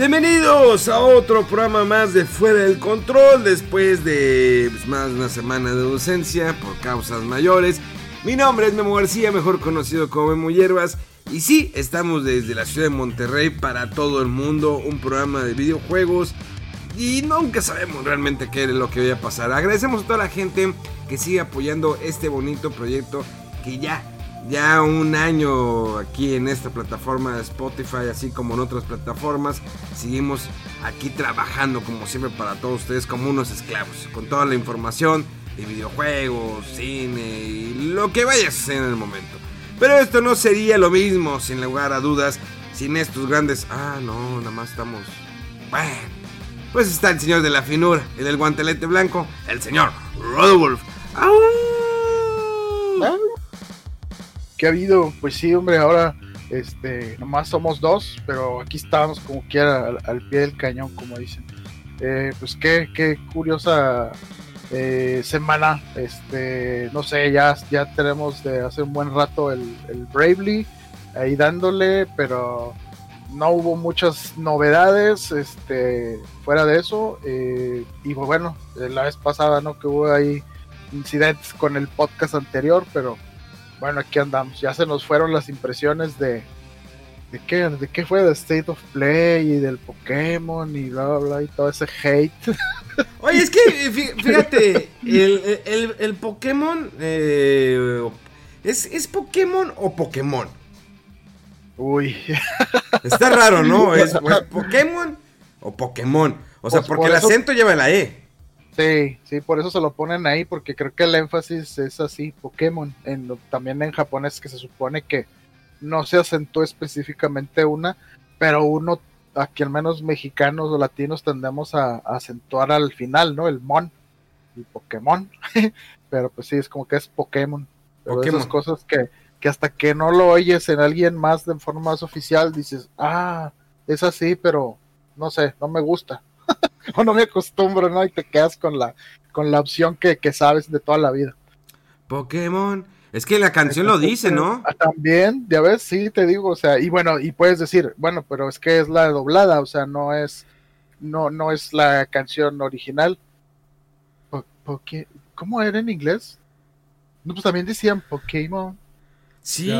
Bienvenidos a otro programa más de Fuera del Control después de pues, más de una semana de ausencia por causas mayores. Mi nombre es Memo García, mejor conocido como Memo Hierbas. Y sí, estamos desde la ciudad de Monterrey para todo el mundo, un programa de videojuegos. Y nunca sabemos realmente qué es lo que vaya a pasar. Agradecemos a toda la gente que sigue apoyando este bonito proyecto que ya ya un año aquí en esta plataforma de Spotify, así como en otras plataformas. Seguimos aquí trabajando como siempre para todos ustedes como unos esclavos, con toda la información de videojuegos, cine y lo que vaya a hacer en el momento. Pero esto no sería lo mismo, sin lugar a dudas, sin estos grandes... Ah, no, nada más estamos... Bueno, pues está el señor de la finura y del guantelete blanco, el señor Rodolf. ¿Qué ha habido? Pues sí, hombre, ahora este, nomás somos dos, pero aquí estamos como quiera al, pie del cañón, como dicen. Eh, pues qué, qué curiosa eh, semana. Este, no sé, ya, ya tenemos de hace un buen rato el, el Bravely ahí dándole, pero no hubo muchas novedades este, fuera de eso. Eh, y pues bueno, la vez pasada, ¿no? Que hubo ahí incidentes con el podcast anterior, pero bueno, aquí andamos. Ya se nos fueron las impresiones de. ¿De qué, de qué fue? De State of Play y del Pokémon y bla, bla, bla, y todo ese hate. Oye, es que, fíjate, el, el, Pokémon. Eh, ¿es, ¿Es Pokémon o Pokémon? Uy. Está raro, ¿no? ¿Es, Pokémon o Pokémon? O sea, pues porque el acento lleva la E. Sí, sí, por eso se lo ponen ahí, porque creo que el énfasis es así, Pokémon. En, también en japonés que se supone que no se acentúa específicamente una, pero uno, aquí al menos mexicanos o latinos tendemos a, acentuar al final, ¿no? El mon, el Pokémon. pero pues sí, es como que es Pokémon. Pero esas cosas que, que hasta que no lo oyes en alguien más de forma más oficial, dices, ah, es así, pero no sé, no me gusta. o no me acostumbro, ¿no? Y te quedas con la, con la opción que, sabes de toda la vida. Pokémon. Es que la canción lo dice, ¿no? Ah, también, ya ves, sí, te digo, o sea, y bueno, y puedes decir, bueno, pero es que es la doblada, o sea, no es, no, no es la canción original. ¿Cómo era en inglés? No, pues también decían Pokémon. Sí.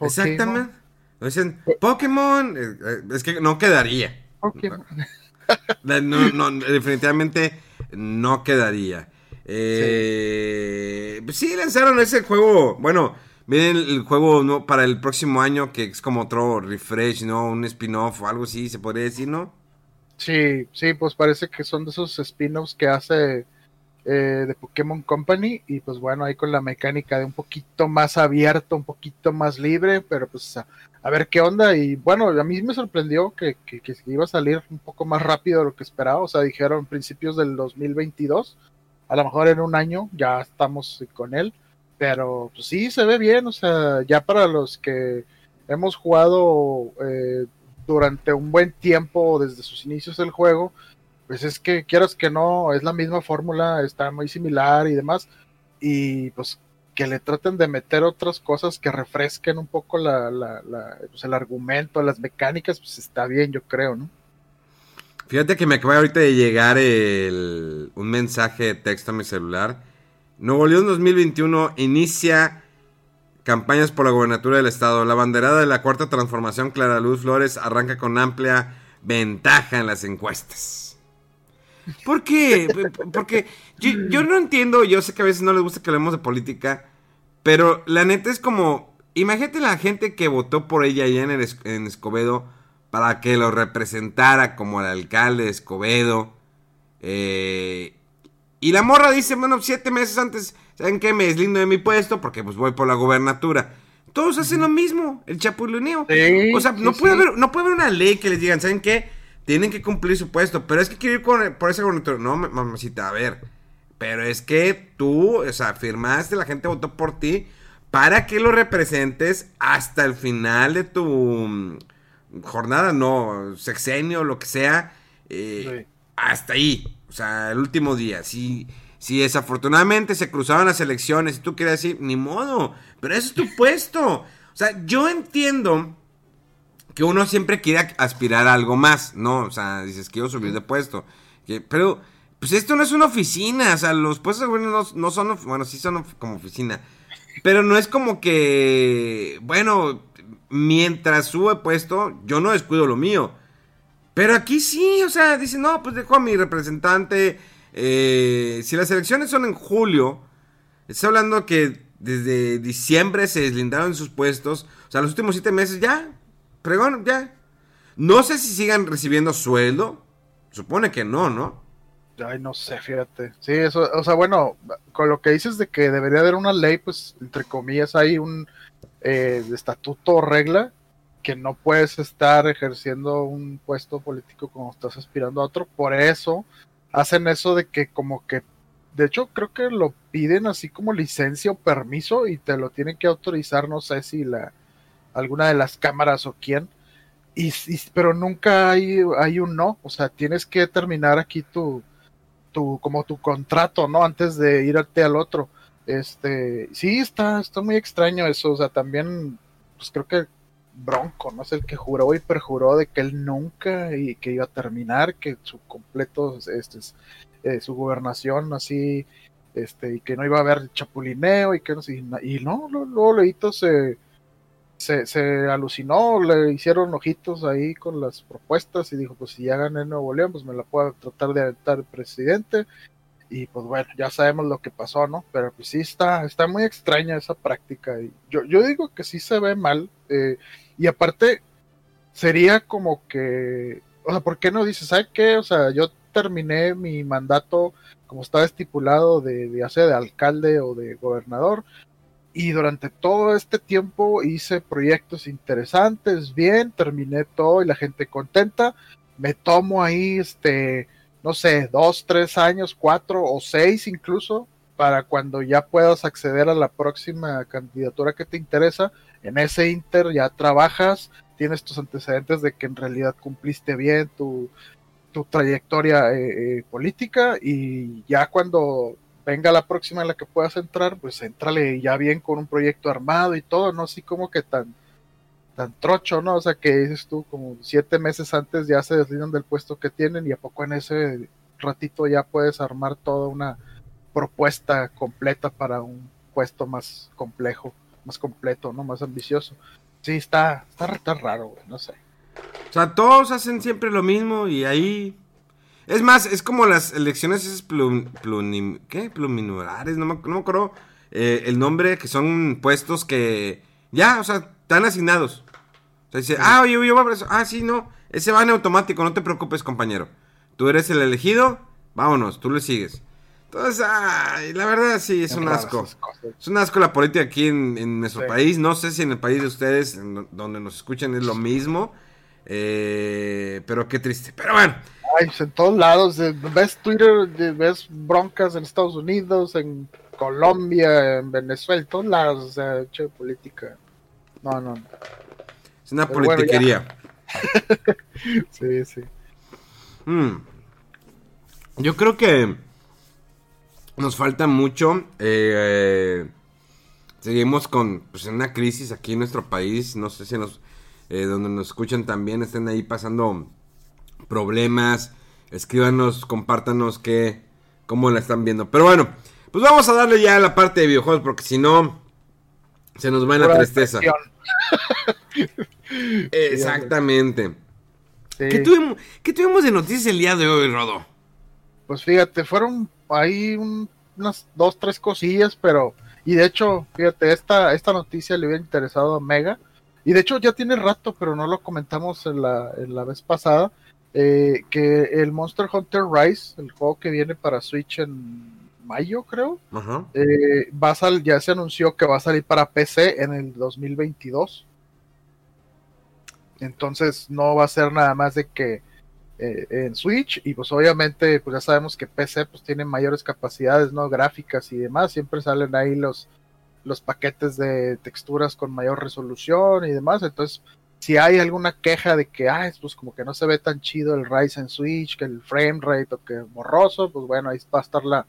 Exactamente. Dicen Pokémon. Eh, eh, es que no quedaría. Pokémon. No, definitivamente no quedaría. Eh, pues sí. lanzaron ese juego. Bueno, viene el, juego para el próximo año que es como otro refresh, ¿no? Un spin-off o algo así, se podría decir, ¿no? Sí, sí, pues parece que son de esos spin-offs que hace eh, de Pokémon Company y pues bueno, ahí con la mecánica de un poquito más abierto, un poquito más libre, pero pues a ver qué onda. Y bueno, a mí me sorprendió que, iba a salir un poco más rápido de lo que esperaba. O sea, dijeron principios del 2022. A lo mejor en un año ya estamos con él. Pero pues sí, se ve bien. O sea, ya para los que hemos jugado eh, durante un buen tiempo desde sus inicios del juego, pues es que quieras que no, es la misma fórmula, está muy similar y demás. Y pues que le traten de meter otras cosas que refresquen un poco la, pues, el argumento, las mecánicas, pues está bien, yo creo, ¿no? Fíjate que me acaba ahorita de llegar un mensaje de texto a mi celular. Nuevo León 2021 inicia campañas por la gobernatura del estado. La banderada de la cuarta transformación, Clara Luz Flores, arranca con amplia ventaja en las encuestas. ¿Por qué? Porque yo, no entiendo, yo sé que a veces no les gusta que hablemos de política, pero la neta es como, imagínate la gente que votó por ella allá en, en Escobedo para que lo representara como el alcalde de Escobedo. Eh, y la morra dice, bueno, siete meses antes, ¿saben qué? Me deslindo de mi puesto porque pues voy por la gobernatura. Todos hacen lo mismo, el chapuloneo. o sea, no, puede Haber, no puede haber una ley que les digan, ¿saben qué? Tienen que cumplir su puesto, pero es que quiero ir por esa gobernatura. No, mamacita, a ver. Pero es que tú, o sea, firmaste, la gente votó por ti para que lo representes hasta el final de tu mm, jornada, no, sexenio, lo que sea. Eh, hasta ahí, o sea, el último día. Si, si desafortunadamente se cruzaban las elecciones y tú quieres decir, ni modo, pero eso es tu puesto. O sea, yo entiendo que uno siempre quiere aspirar a algo más, ¿no? O sea, dices, quiero subir de puesto. pero, pues esto no es una oficina, o sea, los puestos no, no son, bueno, sí son como oficina. Pero no es como que, bueno, mientras sube puesto, yo no descuido lo mío. Pero aquí sí, o sea, dice, no, pues dejo a mi representante. Eh, si las elecciones son en julio, está hablando que desde diciembre se deslindaron sus puestos. O sea, los últimos siete meses ya, pregón, ya. No sé si sigan recibiendo sueldo. Supone que no, ¿no? Ay, no sé, fíjate. Sí, eso, o sea, bueno, con lo que dices de que debería haber una ley, pues, entre comillas, hay un eh, estatuto o regla que no puedes estar ejerciendo un puesto político como estás aspirando a otro. Por eso hacen eso de que como que, de hecho creo que lo piden así como licencia o permiso y te lo tienen que autorizar, no sé si la alguna de las cámaras o quién. Y, pero nunca hay, hay un no, o sea, tienes que terminar aquí tu, tu, como tu contrato, ¿no? Antes de irte al otro. Este, sí, está, está muy extraño eso, o sea, también, pues creo que Bronco, ¿no? Es el que juró y perjuró de que él nunca y que iba a terminar, que su completo, este, eh, su gobernación así, este, y que no iba a haber chapulineo y que no sé, y no, luego Leito se, se, se, alucinó, le hicieron ojitos ahí con las propuestas y dijo, pues si ya gané Nuevo León, pues me la puedo tratar de aventar el presidente. Y pues bueno, ya sabemos lo que pasó, ¿no? Pero pues sí está, está muy extraña esa práctica. Y yo, yo digo que sí se ve mal. Eh, y aparte, sería como que, o sea, ¿por qué no dices, ¿sabes qué? O sea, yo terminé mi mandato como estaba estipulado de, de hacer de alcalde o de gobernador. Y durante todo este tiempo hice proyectos interesantes, bien, terminé todo y la gente contenta. Me tomo ahí, este, no sé, dos, tres años, cuatro o seis incluso, para cuando ya puedas acceder a la próxima candidatura que te interesa, en ese inter ya trabajas, tienes tus antecedentes de que en realidad cumpliste bien tu, tu trayectoria eh, eh, política y ya cuando venga la próxima en la que puedas entrar, pues entrale ya bien con un proyecto armado y todo, no así como que tan tan trocho, ¿no? O sea, que dices tú, como siete meses antes ya se deslindan del puesto que tienen y a poco en ese ratito ya puedes armar toda una propuesta completa para un puesto más complejo más completo, ¿no? Más ambicioso. Sí, está, está, raro, güey, no sé. O sea, todos hacen siempre lo mismo y ahí... Es más, es como las elecciones esas plum, ¿qué? pluminulares, no me, no me acuerdo eh, el nombre, que son puestos que ya, o sea, están asignados. O sea, dice, ah, oye, yo voy a eso. Ah, sí, no, ese va en automático, no te preocupes, compañero. Tú eres el elegido, vámonos, tú le sigues. Entonces, ay, la verdad sí, es un asco. Es un asco la política aquí en, nuestro país. No sé si en el país de ustedes, donde nos escuchan, es lo mismo. Eh, pero qué triste. Pero bueno. Ay, pues en todos lados. Ves Twitter, ves broncas en Estados Unidos, en Colombia, en Venezuela, en todos lados. O sea, che, política. No, no. Es una politiquería. sí, sí. Mm. Yo creo que nos falta mucho. Eh, seguimos con pues, una crisis aquí en nuestro país. No sé si nos, eh, donde nos escuchan también estén ahí pasando problemas. Escríbanos, compártanos qué, cómo la están viendo. Pero bueno, pues vamos a darle ya a la parte de videojuegos porque si no, se nos va en la tristeza. Exactamente. ¿Qué, tuvimos, ¿Qué tuvimos de noticias el día de hoy, Rodo? Pues fíjate, fueron hay unas dos, tres cosillas, pero Y de hecho, fíjate, esta, esta noticia le hubiera interesado a Mega. Y de hecho ya tiene rato, pero no lo comentamos en la, en la vez pasada, eh, que el Monster Hunter Rise, el juego que viene para Switch en mayo, creo, eh, va a salir, ya se anunció que va a salir para PC en el 2022. Entonces no va a ser nada más de que eh, en Switch y pues obviamente pues ya sabemos que PC pues tiene mayores capacidades no gráficas y demás. Siempre salen ahí los los paquetes de texturas con mayor resolución y demás. Entonces si hay alguna queja de que ah, pues como que no se ve tan chido el Rise en Switch que el frame rate o que borroso pues bueno ahí va a estar la,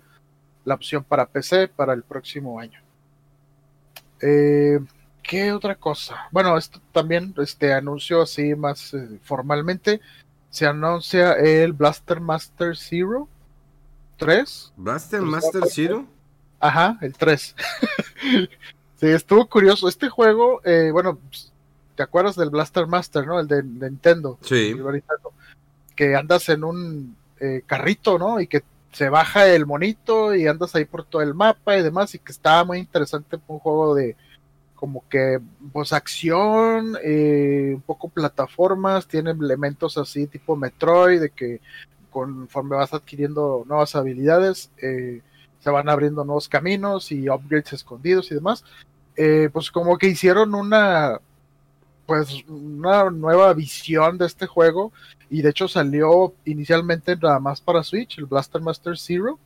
la opción para PC para el próximo año eh, ¿Qué otra cosa? Bueno, esto también este anuncio así más eh, formalmente se anuncia el Blaster Master Zero 3. ¿Blaster Master Zero? Ajá, el 3. sí, estuvo curioso. Este juego, eh, bueno, ¿te acuerdas del Blaster Master, no? El de, Nintendo. Sí. que andas en un eh, carrito, ¿no? Y que se baja el monito y andas ahí por todo el mapa y demás. Y que estaba muy interesante. Un juego de como que pues acción, eh, un poco plataformas, tiene elementos así tipo Metroid, de que conforme vas adquiriendo nuevas habilidades, eh, se van abriendo nuevos caminos y upgrades escondidos y demás. Eh, pues como que hicieron una pues una nueva visión de este juego y de hecho salió inicialmente nada más para Switch, el Blaster Master Zero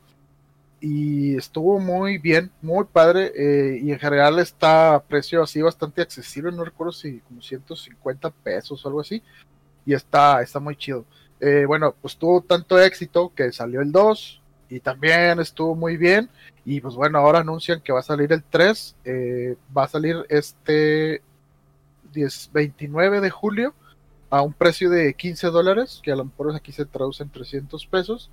y estuvo muy bien, muy padre eh, y en general está a precio así bastante accesible, no recuerdo si como 150 pesos o algo así y está, está muy chido. Eh, bueno, pues tuvo tanto éxito que salió el 2 y también estuvo muy bien y pues bueno, ahora anuncian que va a salir el 3, eh, va a salir este 10, 29 de julio a un precio de 15 dólares, que a lo mejor aquí se traduce en 300 pesos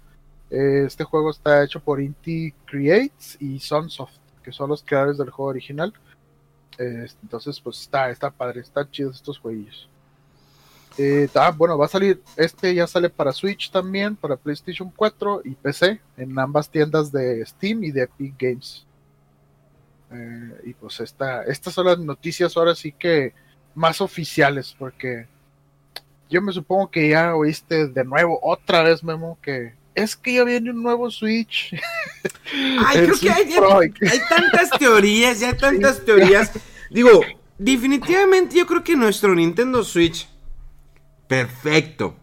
este juego está hecho por Inti Creates y Sunsoft, que son los creadores del juego original. entonces, pues está, está padre, están chidos estos jueguillos. Eh, bueno, va a salir, este ya sale para Switch también, para PlayStation 4 y PC, en ambas tiendas de Steam y de Epic Games. Eh, y pues esta, estas son las noticias ahora sí que más oficiales, porque yo me supongo que ya oíste de nuevo otra vez, Memo, que es que ya viene un nuevo Switch. Ay, creo que hay, hay, tantas teorías, ya hay tantas teorías. Digo, definitivamente yo creo que nuestro Nintendo Switch, perfecto.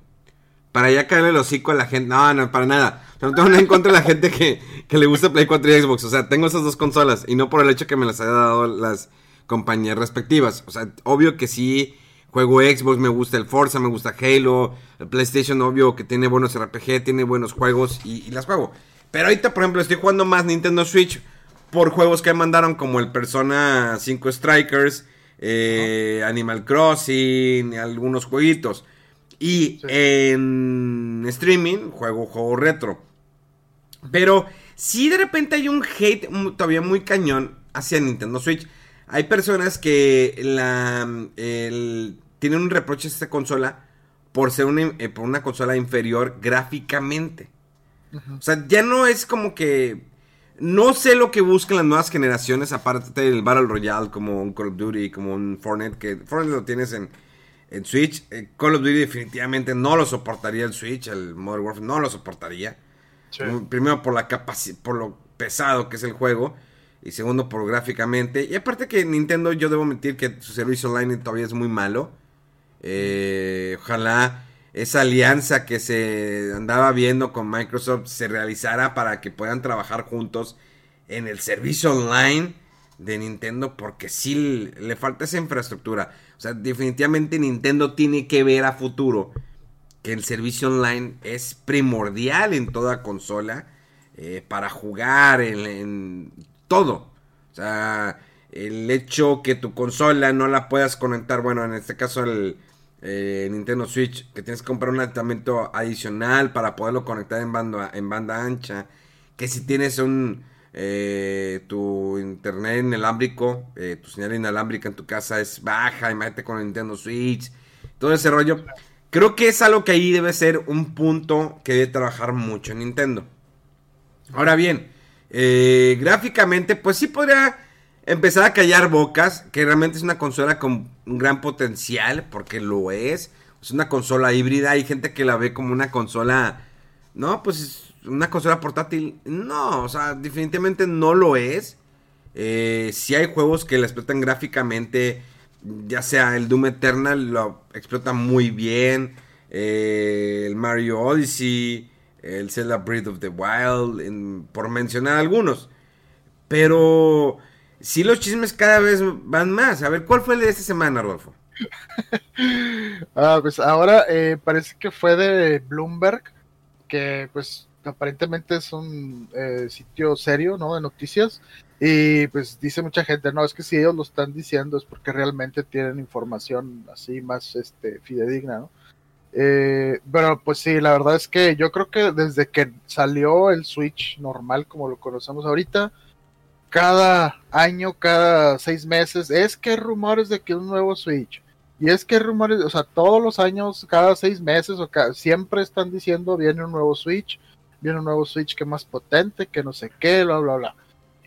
Para ya caerle el hocico a la gente. No, no, para nada. No tengo nada en contra de la gente que, que le gusta Play 4 y Xbox. O sea, tengo esas dos consolas. Y no por el hecho que me las haya dado las compañías respectivas. O sea, obvio que sí Juego Xbox, me gusta el Forza, me gusta Halo. El PlayStation, obvio, que tiene buenos RPG, tiene buenos juegos y, las juego. Pero ahorita, por ejemplo, estoy jugando más Nintendo Switch por juegos que mandaron como el Persona 5 Strikers, eh, Animal Crossing, algunos jueguitos. Y en streaming juego juego retro. Pero si de repente hay un hate todavía muy cañón hacia Nintendo Switch. Hay personas que la, el, tienen un reproche a esta consola por ser una, eh, por una consola inferior gráficamente. O sea, ya no es como que... No sé lo que buscan las nuevas generaciones, aparte del Battle Royale, como un Call of Duty, como un Fortnite, que Fortnite lo tienes en, en Switch. Eh, Call of Duty definitivamente no lo soportaría el Switch, el Modern Warfare no lo soportaría. Primero por la capacidad, por lo pesado que es el juego. Y segundo por gráficamente. Y aparte que Nintendo, yo debo mentir que su servicio online todavía es muy malo. Eh, ojalá esa alianza que se andaba viendo con Microsoft se realizara para que puedan trabajar juntos en el servicio online de Nintendo porque sí le falta esa infraestructura. O sea, definitivamente Nintendo tiene que ver a futuro que el servicio online es primordial en toda consola eh, para jugar en todo. O sea, el hecho que tu consola no la puedas conectar, bueno, en este caso el, eh, Nintendo Switch, que tienes que comprar un aditamiento adicional para poderlo conectar en banda, en banda ancha, que si tienes un eh, tu internet inalámbrico, eh, tu señal inalámbrica en tu casa es baja, imagínate con el Nintendo Switch, todo ese rollo. Creo que es algo que ahí debe ser un punto que debe trabajar mucho en Nintendo. Ahora bien, gráficamente, pues sí podría empezar a callar bocas, que realmente es una consola con un gran potencial, porque lo es. Es una consola híbrida, hay gente que la ve como una consola, no, pues una consola portátil. No, o sea, definitivamente no lo es. Eh, si hay juegos que la explotan gráficamente, ya sea el Doom Eternal lo explota muy bien, eh, el Mario Odyssey, el Zelda Breath of the Wild, por mencionar algunos. Pero si los chismes cada vez van más. A ver, ¿cuál fue el de esta semana, Rodolfo? ah, pues ahora eh, parece que fue de Bloomberg, que pues aparentemente es un eh, sitio serio, ¿no? De noticias. Y pues dice mucha gente, no, es que si ellos lo están diciendo es porque realmente tienen información así más este, fidedigna, ¿no? Eh, pero pues sí, la verdad es que yo creo que desde que salió el Switch normal como lo conocemos ahorita, cada año, cada seis meses, es que hay rumores de que un nuevo Switch. Y es que hay rumores, o sea, todos los años, cada seis meses, o siempre están diciendo viene un nuevo Switch, viene un nuevo Switch que más potente, que no sé qué, bla, bla, bla.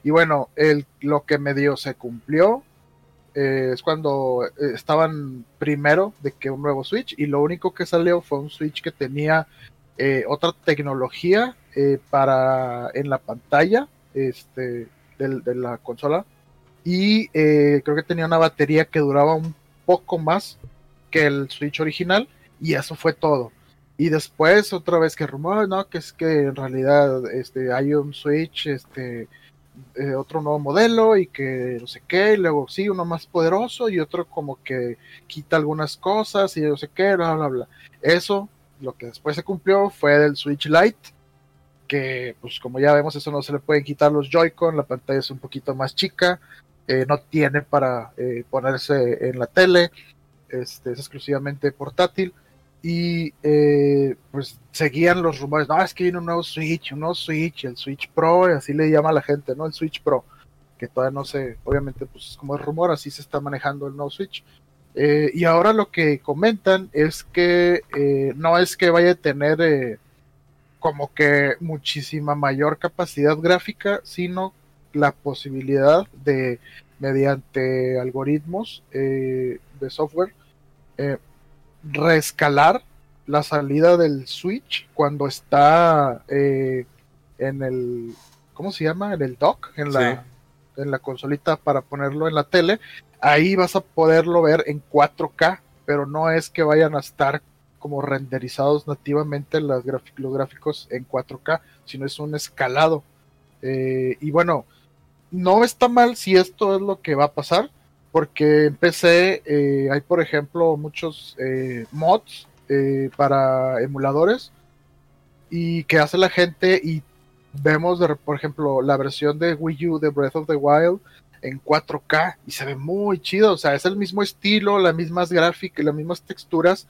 Y bueno, el, lo que me dio se cumplió. Eh, es cuando eh, estaban primero de que un nuevo Switch y lo único que salió fue un Switch que tenía eh, otra tecnología para en la pantalla este, de, la consola y creo que tenía una batería que duraba un poco más que el Switch original y eso fue todo. Y después otra vez que rumor, no, que es que en realidad este, hay un Switch este, eh, otro nuevo modelo y que no sé qué, y luego sí, uno más poderoso y otro como que quita algunas cosas y no sé qué, bla, bla, bla. Eso, lo que después se cumplió fue del Switch Lite, que pues como ya vemos, eso no se le pueden quitar los Joy-Con, la pantalla es un poquito más chica, eh, no tiene para eh, ponerse en la tele, este, es exclusivamente portátil y eh, pues seguían los rumores, no, es que viene un nuevo Switch, un nuevo Switch, el Switch Pro, así le llama a la gente, ¿no? El Switch Pro, que todavía no sé, obviamente pues como es rumor, así se está manejando el nuevo Switch. Eh, y ahora lo que comentan es que eh, no es que vaya a tener como que muchísima mayor capacidad gráfica, sino la posibilidad de, mediante algoritmos de software, reescalar la salida del Switch cuando está eh, en el, ¿cómo se llama? En el dock, en la, en la consolita para ponerlo en la tele. Ahí vas a poderlo ver en 4K, pero no es que vayan a estar como renderizados nativamente los gráficos en 4K, sino es un escalado. Eh, y bueno, no está mal si esto es lo que va a pasar porque en PC eh, hay, por ejemplo, muchos eh, mods eh, para emuladores y que hace la gente y vemos, por ejemplo, la versión de Wii U de Breath of the Wild en 4K y se ve muy chido, o sea, es el mismo estilo, las mismas gráficas, las mismas texturas,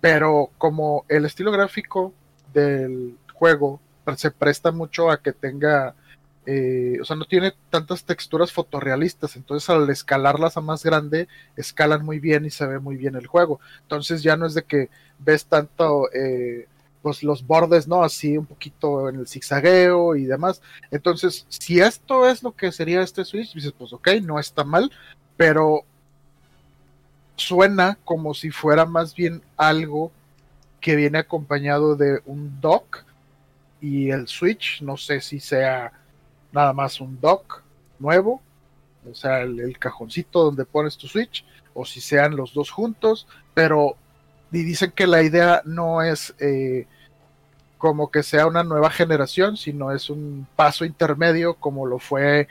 pero como el estilo gráfico del juego se presta mucho a que tenga eh, o sea, no tiene tantas texturas fotorrealistas, entonces al escalarlas a más grande, escalan muy bien y se ve muy bien el juego. Entonces ya no es de que ves tanto, eh, pues los bordes, ¿no? Así un poquito en el zigzagueo y demás. Entonces, si esto es lo que sería este Switch, dices, pues ok, no está mal, pero suena como si fuera más bien algo que viene acompañado de un dock y el Switch, no sé si sea nada más un dock nuevo, o sea, el, cajoncito donde pones tu Switch, o si sean los dos juntos, pero dicen que la idea no es eh, como que sea una nueva generación, sino es un paso intermedio como lo fue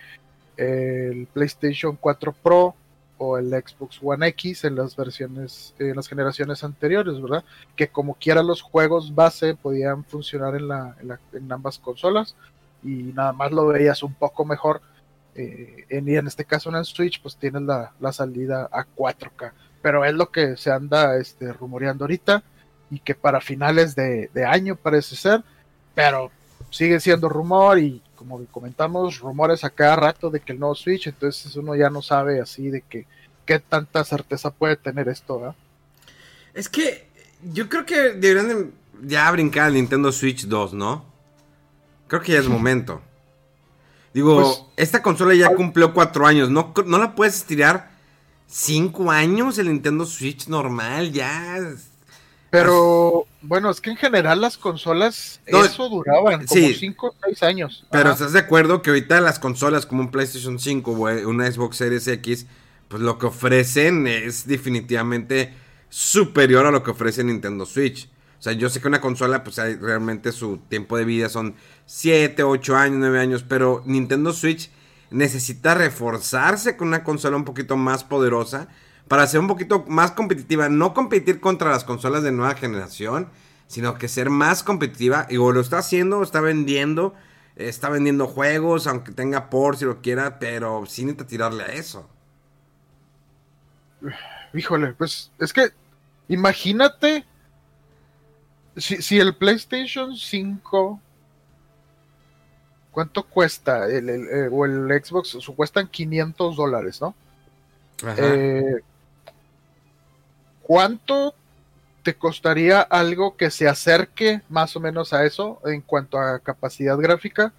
el PlayStation 4 Pro o el Xbox One X en las versiones, en las generaciones anteriores, ¿verdad? Que como quiera los juegos base podían funcionar en, la, en ambas consolas, y nada más lo veías un poco mejor. Eh, en, y en este caso en el Switch, pues tienes la, salida a 4K. Pero es lo que se anda este, rumoreando ahorita y que para finales de, año parece ser, pero sigue siendo rumor y como comentamos, rumores a cada rato de que el nuevo Switch, entonces uno ya no sabe así de que qué tanta certeza puede tener esto. Es que yo creo que deberían ya brincar al Nintendo Switch 2, ¿no? Creo que ya es momento. Digo, pues, esta consola ya cumplió cuatro años, ¿no, no la puedes estirar cinco años el Nintendo Switch normal, ya. Pero bueno, es que en general las consolas eso duraban como cinco o seis años. Pero estás de acuerdo que ahorita las consolas como un PlayStation 5 o una Xbox Series X, pues lo que ofrecen es definitivamente superior a lo que ofrece Nintendo Switch. O sea, yo sé que una consola, pues realmente su tiempo de vida son 7, 8 años, 9 años, pero Nintendo Switch necesita reforzarse con una consola un poquito más poderosa para ser un poquito más competitiva. No competir contra las consolas de nueva generación, sino que ser más competitiva. Y lo está haciendo, está vendiendo, está vendiendo juegos, aunque tenga por si lo quiera, pero sí necesita tirarle a eso. Híjole, pues es que imagínate si, el PlayStation 5, ¿cuánto cuesta? El, eh, o el Xbox, su cuestan 500 dólares, ¿no? Eh, ¿Cuánto te costaría algo que se acerque más o menos a eso en cuanto a capacidad gráfica?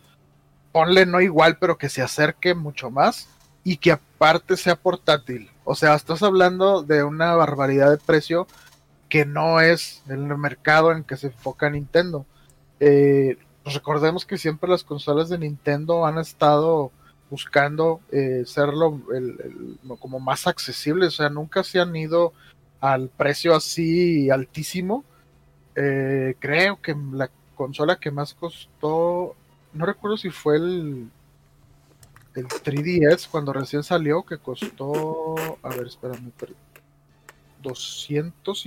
Ponle no igual, pero que se acerque mucho más y que aparte sea portátil. O sea, estás hablando de una barbaridad de precio que no es el mercado en que se enfoca Nintendo. Eh, recordemos que siempre las consolas de Nintendo han estado buscando eh, serlo como más accesibles, o sea, nunca se han ido al precio así altísimo. Eh, creo que la consola que más costó, no recuerdo si fue el, el 3DS cuando recién salió, que costó, a ver, espérame, 200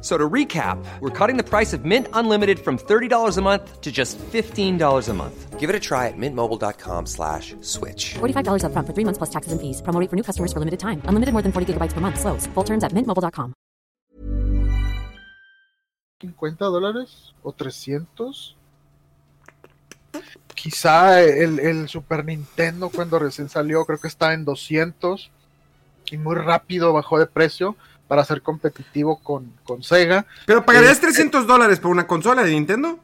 So to recap, we're cutting the price of Mint Unlimited from $30 a month to just $15 a month. Give it a try at mintmobile.com slash switch. $45 up front for three months plus taxes and fees. Promo for new customers for limited time. Unlimited more than 40 gigabytes per month. Slows. Full terms at mintmobile.com. 50 dólares o 300. Quizá el, el Super Nintendo cuando recién salió creo que está en 200 y muy rápido bajó de precio para ser competitivo con, con Sega. ¿Pero pagarías 300 este, dólares por una consola de Nintendo?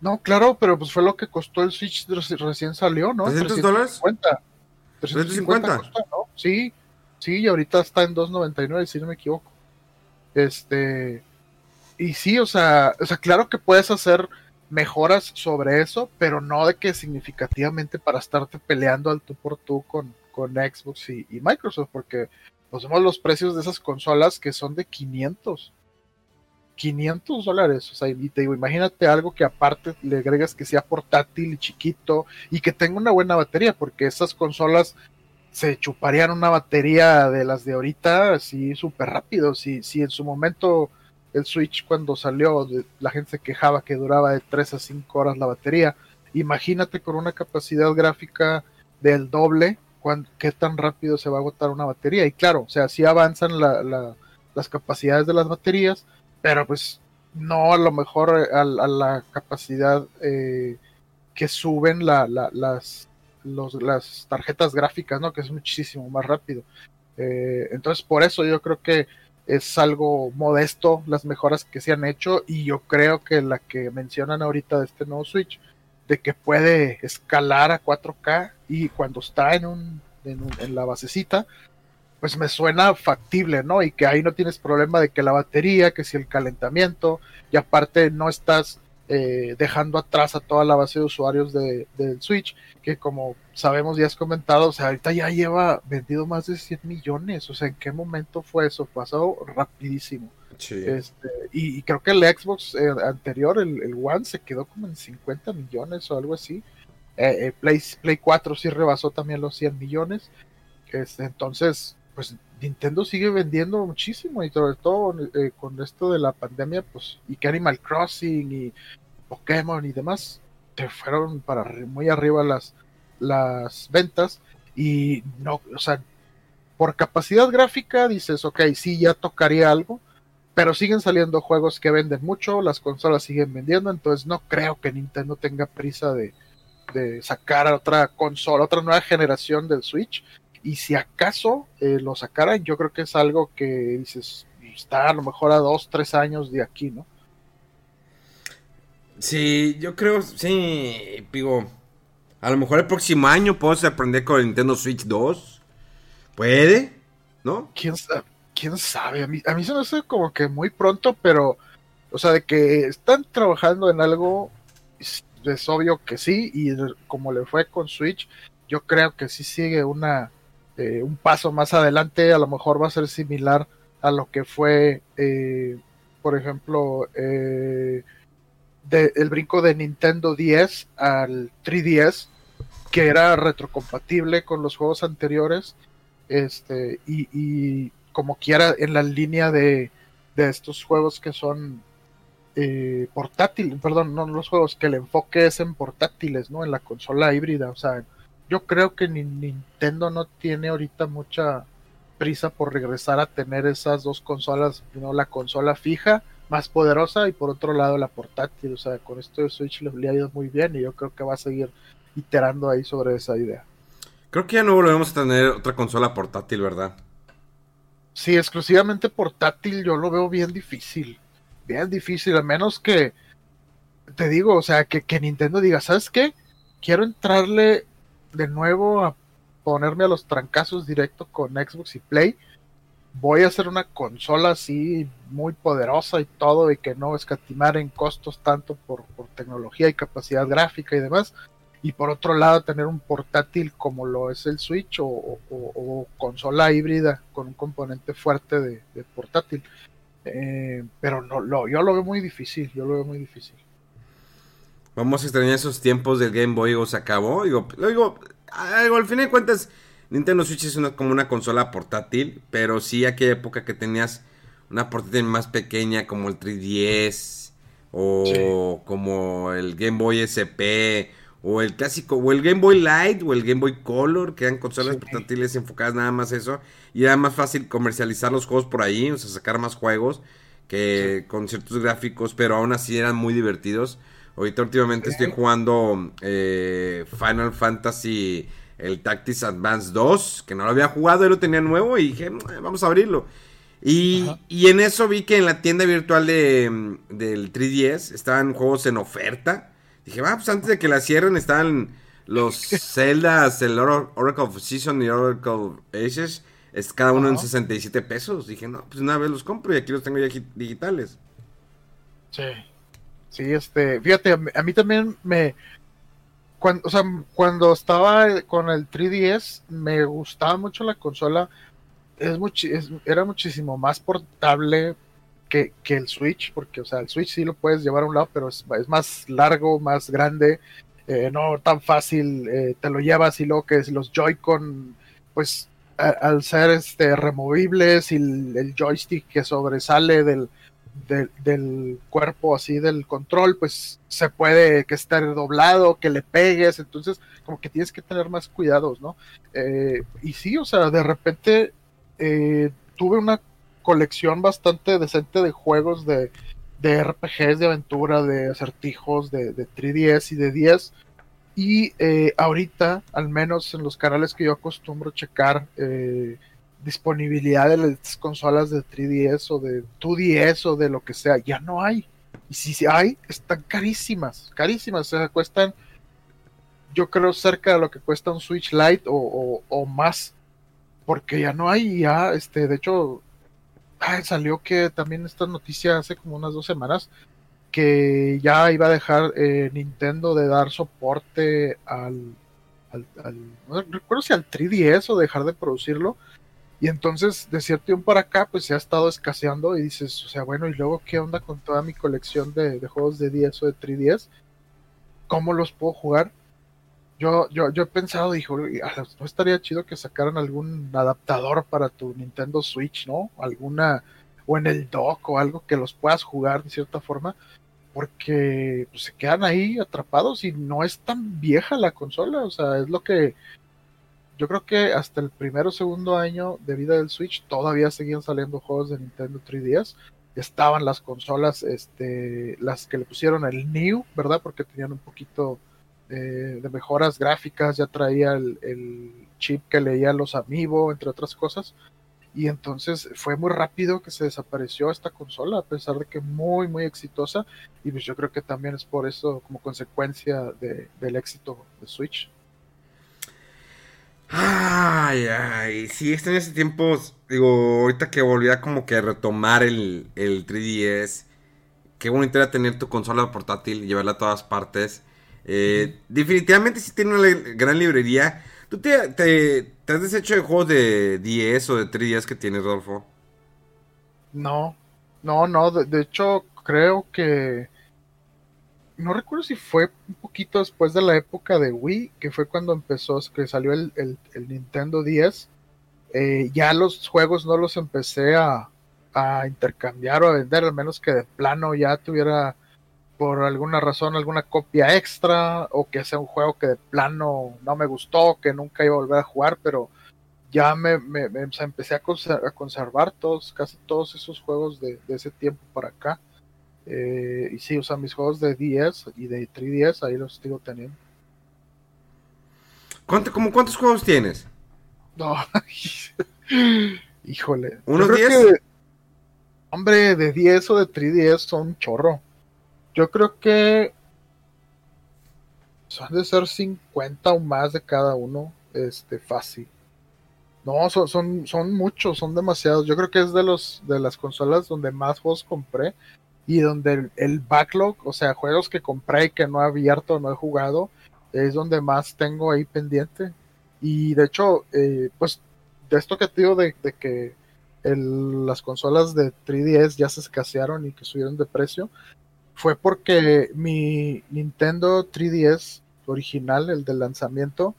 No, claro, pero pues fue lo que costó el Switch recién salió, ¿no? ¿300 dólares? 350. Costó, ¿no? Sí, sí, y ahorita está en 2.99, si no me equivoco. Este, y sí, o sea, o sea, claro que puedes hacer mejoras sobre eso, pero no de que significativamente para estarte peleando al tú por tú con, con Xbox y, Microsoft, porque nos vemos los precios de esas consolas que son de 500. 500 dólares, o sea, y te digo, imagínate algo que aparte le agregas que sea portátil y chiquito y que tenga una buena batería, porque esas consolas se chuparían una batería de las de ahorita así súper rápido. Si, si en su momento el Switch cuando salió, la gente se quejaba que duraba de 3 a 5 horas la batería, imagínate con una capacidad gráfica del doble, qué tan rápido se va a agotar una batería. Y claro, o sea, sí avanzan las capacidades de las baterías, pero pues no a lo mejor eh, a, la capacidad eh, que suben las, las tarjetas gráficas, ¿no? Que es muchísimo más rápido. Eh, entonces, por eso yo creo que es algo modesto las mejoras que se han hecho y yo creo que la que mencionan ahorita de este nuevo Switch de que puede escalar a 4K y cuando está en, un, en, la basecita, pues me suena factible, ¿no? Y que ahí no tienes problema de que la batería, que si el calentamiento, y aparte no estás eh, dejando atrás a toda la base de usuarios de, del Switch, que como sabemos y has comentado, o sea, ahorita ya lleva vendido más de 100 millones, o sea, ¿en qué momento fue eso? Pasó rapidísimo. Este, y, creo que el Xbox eh, anterior, el, One, se quedó como en 50 millones o algo así. Eh, eh, Play, Play 4 sí rebasó también los 100 millones. Este, entonces, pues Nintendo sigue vendiendo muchísimo y sobre todo con esto de la pandemia, pues, y que Animal Crossing y Pokémon y demás, te fueron para muy arriba las, las ventas. Y no, o sea, por capacidad gráfica dices, ok, sí, ya tocaría algo, pero siguen saliendo juegos que venden mucho, las consolas siguen vendiendo, entonces no creo que Nintendo tenga prisa de, de sacar otra consola, otra nueva generación del Switch. Y si acaso eh, lo sacaran, yo creo que es algo que dices, está a lo mejor a dos, tres años de aquí, ¿no? Sí, yo creo, sí, digo, a lo mejor el próximo año puedo aprender con el Nintendo Switch 2. Puede, ¿no? ¿Quién sabe? ¿Quién sabe? A mí, a mí se me hace como que muy pronto, pero, o sea, de que están trabajando en algo, es, obvio que sí, y como le fue con Switch, yo creo que sí sigue una, eh, un paso más adelante, a lo mejor va a ser similar a lo que fue, eh, por ejemplo, eh, el brinco de Nintendo 10 al 3DS, que era retrocompatible con los juegos anteriores, este, y, como quiera en la línea de, de estos juegos que son eh, portátiles, perdón, no los juegos, que el enfoque es en portátiles, ¿no? En la consola híbrida, o sea, yo creo que ni Nintendo no tiene ahorita mucha prisa por regresar a tener esas dos consolas, ¿no? La consola fija más poderosa y por otro lado la portátil. O sea, con esto de Switch le, ha ido muy bien y yo creo que va a seguir iterando ahí sobre esa idea. Creo que ya no volvemos a tener otra consola portátil, ¿verdad? Sí, exclusivamente portátil yo lo veo bien difícil. Bien difícil, a menos que, te digo, o sea, que, que Nintendo diga, ¿sabes qué? Quiero entrarle de nuevo a ponerme a los trancazos directo con Xbox y Play voy a hacer una consola así muy poderosa y todo y que no escatimar en costos tanto por, tecnología y capacidad gráfica y demás. Y por otro lado tener un portátil como lo es el Switch o, consola híbrida con un componente fuerte de, portátil. Eh, pero no, lo, yo lo veo muy difícil, yo lo veo muy difícil. Vamos a extrañar esos tiempos del Game Boy o se acabó. Digo, digo, al fin de cuentas Nintendo Switch es una, como una consola portátil, pero sí aquella época que tenías una portátil más pequeña como el 3DS o como el Game Boy SP o el clásico o el Game Boy Light o el Game Boy Color, que eran consolas portátiles enfocadas nada más eso y era más fácil comercializar los juegos por ahí, o sea, sacar más juegos que con ciertos gráficos, pero aún así eran muy divertidos. Ahorita últimamente estoy jugando eh, Final Fantasy el Tactics Advance 2, que no lo había jugado, y lo tenía nuevo y dije, mm, vamos a abrirlo. Y, en eso vi que en la tienda virtual de, del 3DS estaban juegos en oferta. Dije, va, pues antes de que la cierren estaban los Zeldas, el Oracle of Season y Oracle Aces, es cada uno en 67 pesos. Dije, no, pues una vez los compro y aquí los tengo ya digitales. Sí. Sí, este, fíjate, a mí también me, cuando, o sea, cuando estaba con el 3DS, me gustaba mucho la consola. Es, era muchísimo más portable que, el Switch, porque, o sea, el Switch sí lo puedes llevar a un lado, pero es, más largo, más grande, eh, no tan fácil, eh, te lo llevas y luego que los Joy-Con, pues al ser este, removibles y el, joystick que sobresale del, del cuerpo así del control, pues se puede que esté doblado, que le pegues, entonces como que tienes que tener más cuidados, ¿no? Eh, y sí, o sea, de repente tuve una colección bastante decente de juegos de, de RPGs, de aventura, de acertijos, de, de 3DS y de 10. Y eh, ahorita, al menos en los canales que yo acostumbro checar, disponibilidad de las consolas de 3DS o de 2DS o de lo que sea, ya no hay. Y si hay, están carísimas, carísimas, o sea, cuestan, yo creo, cerca de lo que cuesta un Switch Lite o, más, porque ya no hay, ya, este, de hecho, salió que también esta noticia hace como unas dos semanas, que ya iba a dejar eh, Nintendo de dar soporte al, recuerdo si al 3DS o dejar de producirlo, y entonces, de cierto tiempo para acá, pues se ha estado escaseando y dices, o sea, bueno, ¿y luego qué onda con toda mi colección de, juegos de 10 o de 3DS? ¿Cómo los puedo jugar? Yo, yo, yo he pensado, dijo, no estaría chido que sacaran algún adaptador para tu Nintendo Switch, ¿no? Alguna, o en el dock o algo que los puedas jugar de cierta forma, porque pues, se quedan ahí atrapados y no es tan vieja la consola, o sea, es lo que yo creo que hasta el primero o segundo año de vida del Switch todavía seguían saliendo juegos de Nintendo 3DS. estaban las consolas, este, las que le pusieron el New, ¿verdad? Porque tenían un poquito eh, de mejoras gráficas, ya traía el, chip que leía los Amiibo, entre otras cosas. Y entonces fue muy rápido que se desapareció esta consola, a pesar de que muy, muy exitosa. Y pues yo creo que también es por eso, como consecuencia del éxito de Switch. Ay, ay, sí, este en ese tiempo, digo, ahorita que volvía como que retomar el, el 3DS, qué bonito era tener tu consola portátil y llevarla a todas partes. Eh, definitivamente sí tiene una gran librería. ¿Tú te, has deshecho de juegos de 10 o de 3DS que tienes, Rodolfo? No, no, no, de hecho creo que no recuerdo si fue un poquito después de la época de Wii, que fue cuando empezó, que salió el, Nintendo 10. Eh, ya los juegos no los empecé a, intercambiar o a vender, al menos que de plano ya tuviera por alguna razón alguna copia extra o que sea un juego que de plano no me gustó, que nunca iba a volver a jugar, pero ya me, empecé a, conservar todos, casi todos esos juegos de ese tiempo para acá. Eh, y sí, o sea, mis juegos de 10 y de 3DS ahí los sigo teniendo. ¿Cuánto, como ¿Cuántos juegos tienes? No, híjole. ¿Unos 10? hombre, de 10 o de 3DS son chorro. Yo creo que son de ser 50 o más de cada uno, este, fácil. No, son, son, son muchos, son demasiados. Yo creo que es de los de las consolas donde más juegos compré y donde el, backlog, o sea, juegos que compré y que no he abierto, no he jugado, es donde más tengo ahí pendiente. Y de hecho, eh, pues de esto que te digo de, que las consolas de 3DS ya se escasearon y que subieron de precio, fue porque mi Nintendo 3DS original, el del lanzamiento,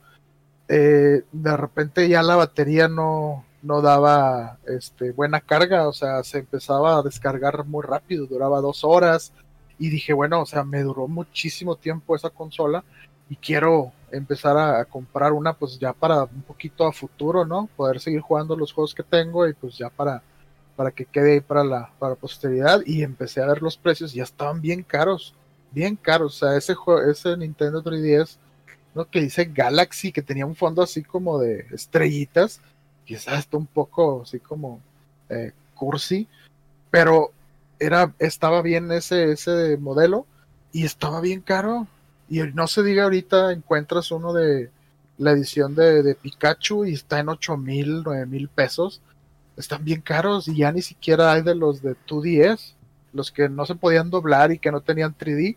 eh, de repente ya la batería no, no daba este, buena carga, o sea, se empezaba a descargar muy rápido, duraba dos horas y dije, bueno, o sea, me duró muchísimo tiempo esa consola y quiero empezar a, comprar una pues ya para un poquito a futuro, ¿no? Poder seguir jugando los juegos que tengo y pues ya para, para que quede ahí para la, para posteridad y empecé a ver los precios ya estaban bien caros, bien caros, o sea, ese, ese Nintendo 3DS, ¿no? Que dice Galaxy, que tenía un fondo así como de estrellitas, quizás está un poco así como eh, cursi, pero era, estaba bien ese, ese modelo y estaba bien caro. Y no se diga ahorita, encuentras uno de la edición de, Pikachu y está en 8 mil, 9 mil pesos. Están bien caros y ya ni siquiera hay de los de 2DS, los que no se podían doblar y que no tenían 3D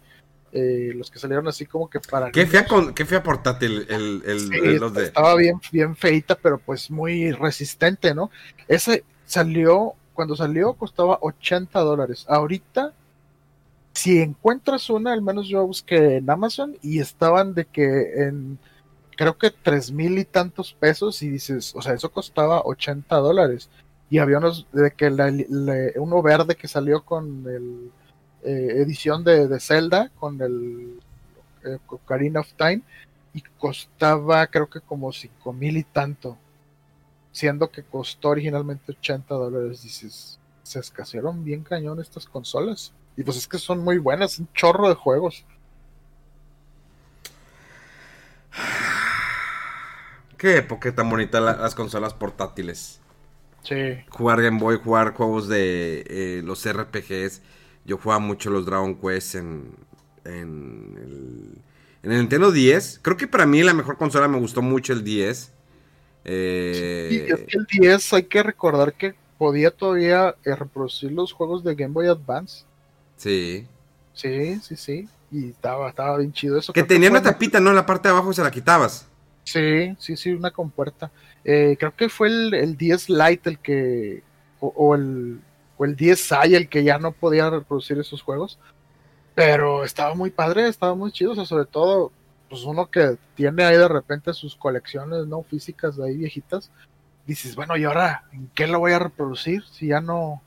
eh, los que salieron así como que para... Qué fea, con, qué fea portátil el, el, Estaba bien, bien feita, pero pues muy resistente, ¿no? Ese salió, cuando salió costaba 80 dólares. Ahorita, si encuentras una, al menos yo busqué en Amazon y estaban de que en creo que tres mil y tantos pesos y dices, o sea, eso costaba 80 dólares. Y había unos de que uno verde que salió con el eh, edición de, de, Zelda con el eh, of Time y costaba creo que como cinco mil y tanto, siendo que costó originalmente 80 dólares. Dices, se escasearon bien cañón estas consolas. Y pues es que son muy buenas, un chorro de juegos. Qué época tan bonita las consolas portátiles. Sí. Jugar Game Boy, jugar juegos de eh, los RPGs yo jugaba mucho los Dragon Quest en, en, el, en el Nintendo 10. Creo que para mí la mejor consola me gustó mucho el 10. Eh... el 10 hay que recordar que podía todavía eh, reproducir los juegos de Game Boy Advance. Sí. Sí, sí, sí. Y estaba, estaba bien chido eso. Que tenía una tapita, ¿no? En la parte de abajo se la quitabas. Sí, sí, sí, una compuerta. Eh, creo que fue el, el 10 Lite el que. o el o el 10i el que ya no podía reproducir esos juegos. Pero estaba muy padre, estaba muy chido, o sea, sobre todo, pues uno que tiene ahí de repente sus colecciones no físicas ahí viejitas, dices, bueno, ¿y ahora en qué lo voy a reproducir? Si ya no,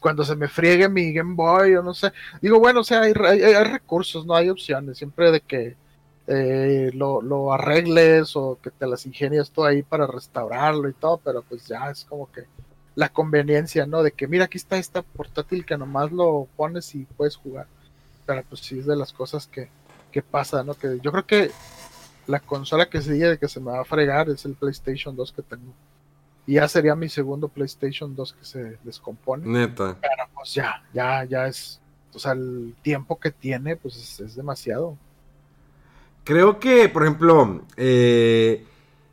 cuando se me friegue mi Game Boy o no sé. Digo, bueno, o sea, hay, hay, recursos, no hay opciones, siempre de que eh, lo, lo, arregles o que te las ingenias todo ahí para restaurarlo y todo, pero pues ya es como que la conveniencia, ¿no? De que mira, aquí está esta portátil que nomás lo pones y puedes jugar. Pero pues sí es de las cosas que, que pasa, ¿no? Que yo creo que la consola que sigue de que se me va a fregar es el PlayStation 2 que tengo. Y ya sería mi segundo PlayStation 2 que se descompone. Neta. Pero pues ya, ya, ya es. O sea, el tiempo que tiene, pues es, es demasiado. Creo que, por ejemplo, eh,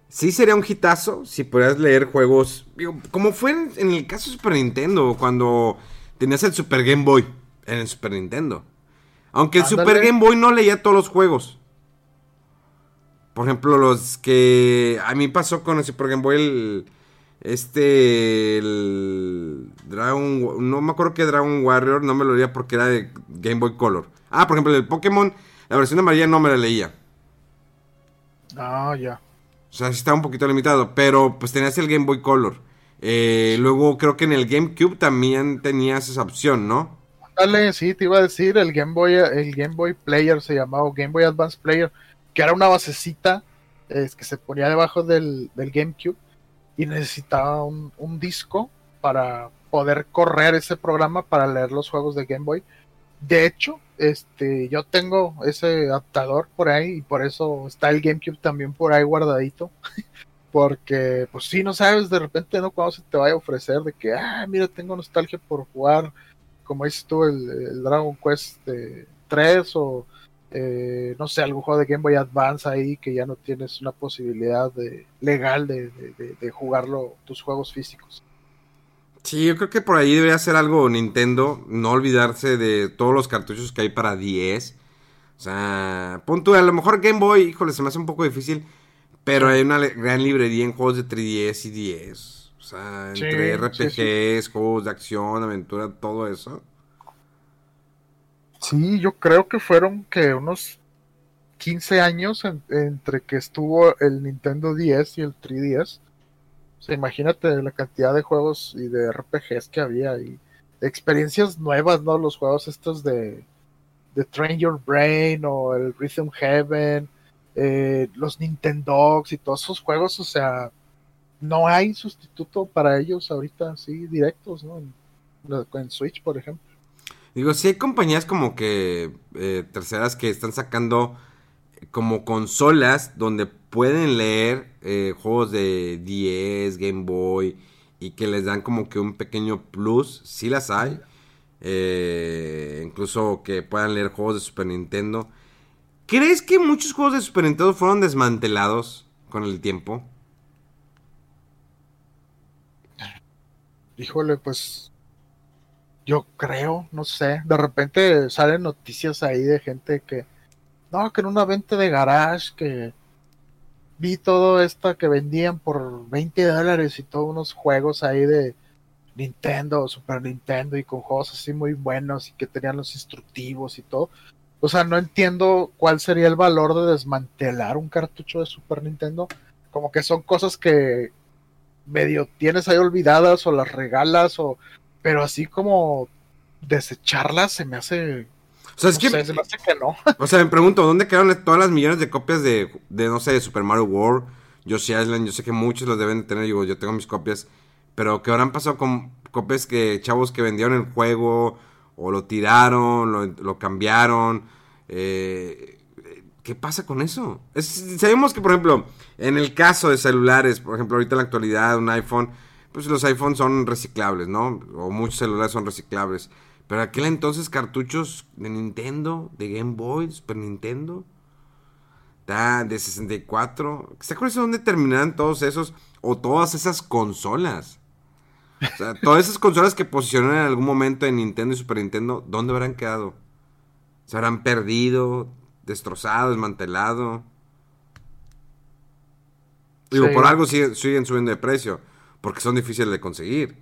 sí sería un hitazo si pudieras leer juegos. Digo, como fue en, en el caso de Super Nintendo, cuando tenías el Super Game Boy en el Super Nintendo. Aunque el Ándale. Super Game Boy no leía todos los juegos. Por ejemplo, los que a mí pasó con el Super Game Boy, el, este, el Dragon, no me acuerdo que Dragon Warrior, no me lo leía porque era de Game Boy Color. Ah, por ejemplo, el Pokémon, la versión amarilla no me la leía. Ah, ya. O sea, sí estaba un poquito limitado, pero pues tenías el Game Boy Color. Eh, luego creo que en el GameCube también tenías esa opción, ¿no? Dale, sí, te iba a decir, el Game Boy, el Game Boy Player se llamaba o Game Boy Advance Player, que era una basecita que se ponía debajo del, del GameCube y necesitaba un, un disco para poder correr ese programa para leer los juegos de Game Boy. De hecho, este, yo tengo ese adaptador por ahí y por eso está el GameCube también por ahí guardadito. Porque, pues sí, no sabes de repente, ¿no? Cuando se te vaya a ofrecer de que, ah, mira, tengo nostalgia por jugar, como dices tú, el, Dragon Quest eh, 3 o, eh, no sé, algún juego de Game Boy Advance ahí que ya no tienes una posibilidad de, legal de jugarlo, tus juegos físicos. Sí, yo creo que por ahí debería hacer algo Nintendo, no olvidarse de todos los cartuchos que hay para 10. O sea, punto, a lo mejor Game Boy, híjole, se me hace un poco difícil, pero hay una gran librería en juegos de 3DS y 10. O sea, Sí, entre sí, RPGs, juegos de acción, aventura, todo eso. Sí, yo creo que fueron que unos 15 años en- entre que estuvo el Nintendo 10 y el 3DS. Sea, imagínate la cantidad de juegos y de RPGs que había y experiencias nuevas, ¿no? Los juegos estos de, de Train Your Brain o el Rhythm Heaven, eh, los Nintendogs y todos esos juegos, o sea, no hay sustituto para ellos ahorita así directos, ¿no? En, en Switch, por ejemplo. Digo, sí hay compañías como que eh, terceras que están sacando como consolas donde pueden leer eh, juegos de 10, Game Boy y que les dan como que un pequeño plus, sí las hay. Eh, incluso que puedan leer juegos de Super Nintendo. ¿Crees que muchos juegos de Super Nintendo fueron desmantelados con el tiempo? Híjole, pues yo creo, no sé, de repente salen noticias ahí de gente que, no, que en una venta de garage que vi todo esto que vendían por 20 dólares y todos unos juegos ahí de Nintendo, Super Nintendo y con juegos así muy buenos y que tenían los instructivos y todo. O sea, no entiendo cuál sería el valor de desmantelar un cartucho de Super Nintendo. Como que son cosas que medio tienes ahí olvidadas o las regalas o pero así como desecharlas se me hace O sea, es que sé, se me hace que no O sea, me pregunto, ¿dónde quedaron todas las millones de copias de, de no sé, de Super Mario World, Yoshi Island? Yo sé que muchos los deben de tener, digo, yo tengo mis copias, pero ¿qué habrán pasado con copias que chavos que vendieron el juego o lo tiraron, lo, lo cambiaron? Eh, ¿Qué pasa con eso? Es- sabemos que, por ejemplo, en el caso de celulares, por ejemplo, ahorita en la actualidad, un iPhone, pues los iPhones son reciclables, ¿no? O muchos celulares son reciclables. Pero aquel entonces cartuchos de Nintendo, de Game Boy, Super Nintendo, de 64. ¿Se acuerdan dónde terminarán todos esos o todas esas consolas? O sea, todas esas consolas que posicionaron en algún momento en Nintendo y Super Nintendo, ¿dónde habrán quedado? ¿Se habrán perdido, destrozado, desmantelado? Digo, Sí. por algo siguen, siguen subiendo de precio, porque son difíciles de conseguir.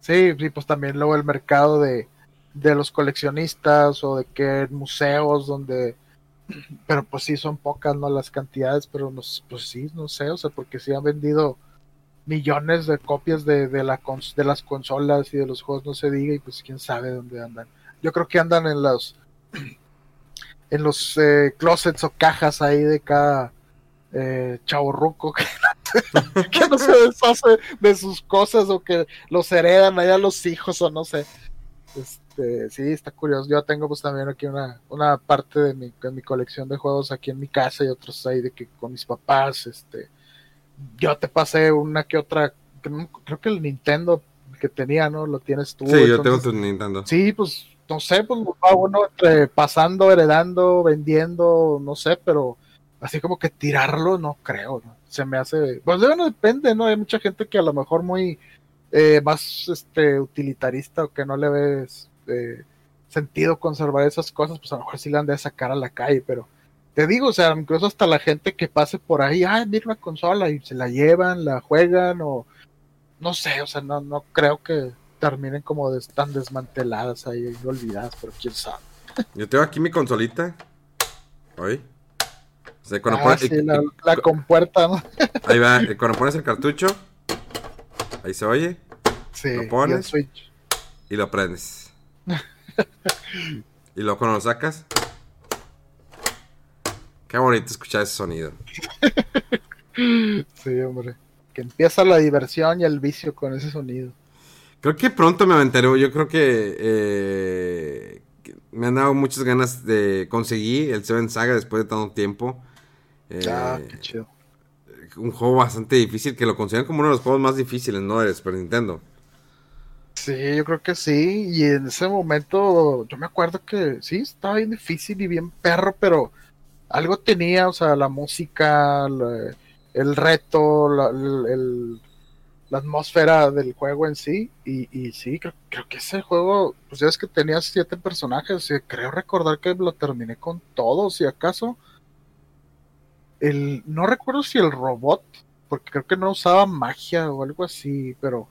sí, sí, pues también luego el mercado de, de los coleccionistas o de que museos donde pero pues sí son pocas no las cantidades pero no, s- pues sí no sé o sea porque sí han vendido millones de copias de, de, las consolas y de los juegos no se diga y pues quién sabe dónde andan yo creo que andan en los en los eh, closets o cajas ahí de cada eh, chavorruco que que no se deshace de sus cosas o que los heredan allá los hijos o no sé. Este, sí, está curioso. Yo tengo pues también aquí una, una parte de mi, de mi colección de juegos aquí en mi casa y otros ahí de que con mis papás, este, yo te pasé una que otra, creo que el Nintendo que tenía, ¿no? Lo tienes tú. Sí, yo tengo tu Nintendo. Sí, pues no sé, pues va uno entre pasando, heredando, vendiendo, no sé, pero así como que tirarlo, no creo, ¿no? Se me hace, pues bueno, depende, ¿no? Hay mucha gente que a lo mejor muy eh, más este utilitarista o que no le ves eh, sentido conservar esas cosas, pues a lo mejor sí le han de sacar a la calle, pero te digo, o sea, incluso hasta la gente que pase por ahí, ah, mira una consola y se la llevan, la juegan o no sé, o sea, no, no creo que terminen como de, tan desmanteladas ahí y olvidadas, pero quién sabe. Yo tengo aquí mi consolita. Hoy. ah, sí, la, compuerta, ¿no? ahí va, cuando pones el cartucho, ahí se oye. Sí, lo pones y, lo prendes. y luego cuando lo sacas. Qué bonito escuchar ese sonido. sí, hombre. Que empieza la diversión y el vicio con ese sonido. Creo que pronto me aventaré. Yo creo que, eh, me han dado muchas ganas de conseguir el Seven Saga después de tanto tiempo. ah, qué chido. Un juego bastante difícil que lo consideran como uno de los juegos más difíciles, ¿no? De Super Nintendo. Sí, yo creo que sí. Y en ese momento, yo me acuerdo que sí, estaba bien difícil y bien perro, pero algo tenía, o sea, la música, el reto, el la atmósfera del juego en sí. Y, y sí, creo, que ese juego, pues ya es que tenía siete personajes. Creo recordar que lo terminé con todos, si acaso. El, no recuerdo si el robot, porque creo que no usaba magia o algo así, pero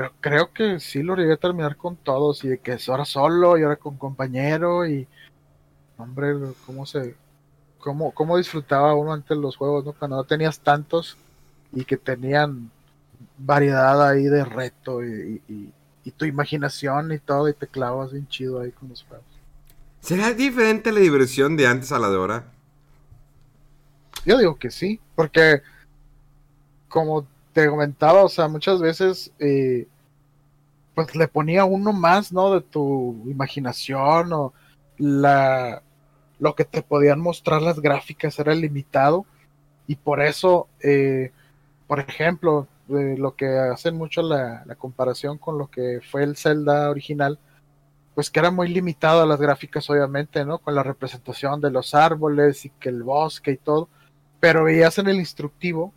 creo, creo que sí lo llegué a terminar con todos. Y de que es ahora solo y ahora con compañero. Y hombre, cómo se. Cómo, cómo disfrutaba uno antes los juegos, ¿no? Cuando no tenías tantos y que tenían variedad ahí de reto y, tu imaginación y todo, y te clavas bien chido ahí con los juegos. ¿Será diferente la diversión de antes a la de ahora? Yo digo que sí, porque como te comentaba, o sea, muchas veces eh, pues le ponía uno más, ¿no? De tu imaginación o la lo que te podían mostrar las gráficas era limitado y por eso, eh, por ejemplo, lo que hacen mucho la, comparación con lo que fue el Zelda original, pues que era muy limitado a las gráficas, obviamente, ¿no? Con la representación de los árboles y que el bosque y todo, pero veías en el instructivo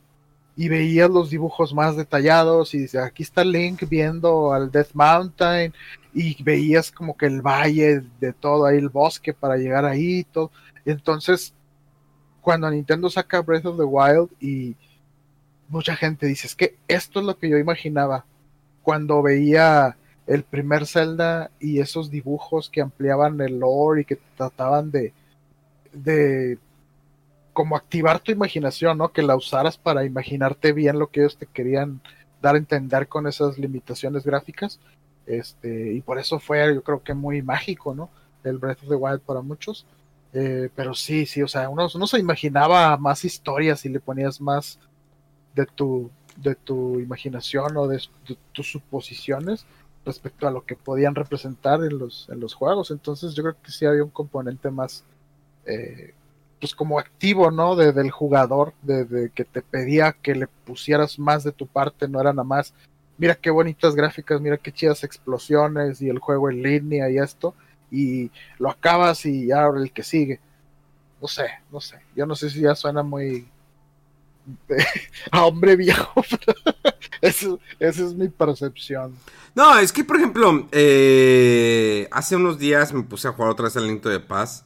y veías los dibujos más detallados y dice, aquí está Link viendo al Death Mountain y veías como que el valle de todo ahí, el bosque para llegar ahí y todo. Entonces, cuando Nintendo saca Breath of the Wild y mucha gente dice, es que esto es lo que yo imaginaba cuando veía el primer Zelda y esos dibujos que ampliaban el lore y que trataban de, de como activar tu imaginación, ¿no? Que la usaras para imaginarte bien lo que ellos te querían dar a entender con esas limitaciones gráficas. Este, y por eso fue, yo creo que muy mágico, ¿no? El Breath of the Wild para muchos. Eh, pero sí, sí, o sea, uno, uno se imaginaba más historias y le ponías más, de tu, de tu imaginación o de, tus suposiciones respecto a lo que podían representar en los, en los juegos. Entonces yo creo que sí había un componente más, eh, pues como activo, ¿no? De, del jugador, de, que te pedía que le pusieras más de tu parte, no era nada más, mira qué bonitas gráficas, mira qué chidas explosiones y el juego en línea y esto, y lo acabas y ya el que sigue. No sé, no sé. Yo no sé si ya suena muy a hombre viejo. esa es mi percepción. No, es que, por ejemplo, eh, hace unos días me puse a jugar otra vez el Lento de Paz.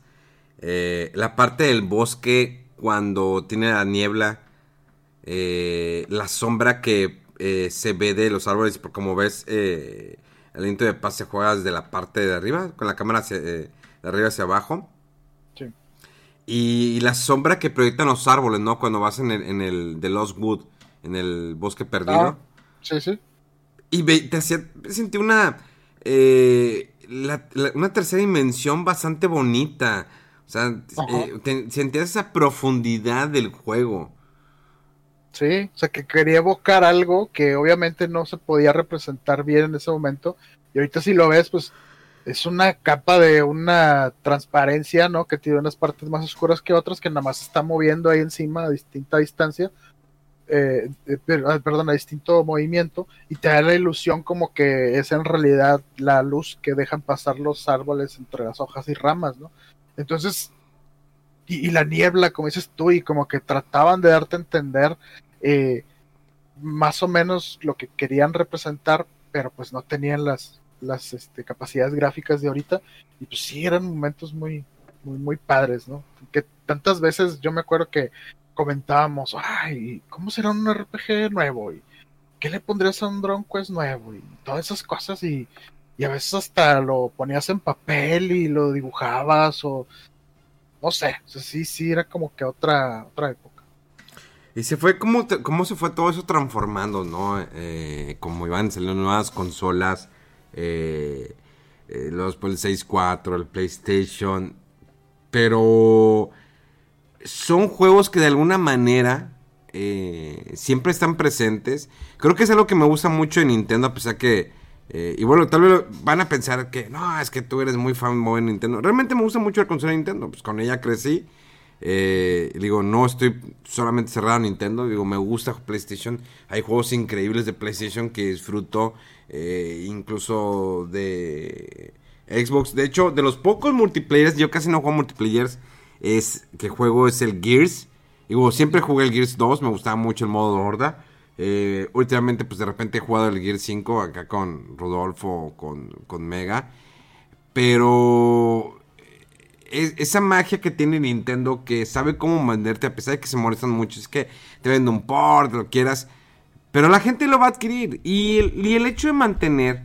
Eh, la parte del bosque, cuando tiene la niebla, eh, la sombra que se ve de los árboles, como ves, el Lento de Paz se juega desde la parte de arriba, con la cámara de arriba hacia abajo. Y, la sombra que proyectan los árboles, ¿no? Cuando vas en el, en el The Lost Wood, en el bosque perdido. Ah, sí, sí. Y te hacía, sentí una, eh, una tercera dimensión bastante bonita. O sea, eh, sentías esa profundidad del juego. Sí, o sea, que quería evocar algo que obviamente no se podía representar bien en ese momento. Y ahorita si lo ves, pues es una capa de una transparencia, ¿no? Que tiene unas partes más oscuras que otras, que nada más se está moviendo ahí encima a distinta distancia. Eh, eh, ah, perdón, a distinto movimiento. Y te da la ilusión como que es en realidad la luz que dejan pasar los árboles entre las hojas y ramas, ¿no? Entonces, y, la niebla, como dices tú, y como que trataban de darte a entender eh, más o menos lo que querían representar, pero pues no tenían las, las este, capacidades gráficas de ahorita. Y pues sí, eran momentos muy, muy, muy padres, ¿no? Que tantas veces yo me acuerdo que comentábamos, ay, ¿cómo será un RPG nuevo? ¿Y qué le pondrías a un Drone Quest nuevo? Y todas esas cosas y, y a veces hasta lo ponías en papel y lo dibujabas o no sé, sí, sí, era como que otra, otra época. Y se fue, ¿cómo, cómo se fue todo eso transformando, no? Eh, como iban saliendo nuevas consolas, eh, eh, los el 6.4, el PlayStation, pero son juegos que de alguna manera siempre están presentes. Creo que es algo que me gusta mucho de Nintendo, a pesar que eh, y bueno, tal vez van a pensar que no, es que tú eres muy fanboy de Nintendo. Realmente me gusta mucho la consola de Nintendo, pues con ella crecí. Eh, digo, no estoy solamente cerrado a Nintendo, digo, me gusta PlayStation. Hay juegos increíbles de PlayStation que disfruto, eh, incluso de Xbox. De hecho, de los pocos multiplayers, yo casi no juego multiplayers, es que juego es el Gears. Digo, siempre jugué el Gears 2, me gustaba mucho el modo horda. Eh, últimamente, pues de repente he jugado el Gear 5 acá con Rodolfo, con, con Mega. Pero esa magia que tiene Nintendo que sabe cómo venderte, a pesar de que se molestan mucho, es que te vende un port, lo quieras. Pero la gente lo va a adquirir. Y el, hecho de mantener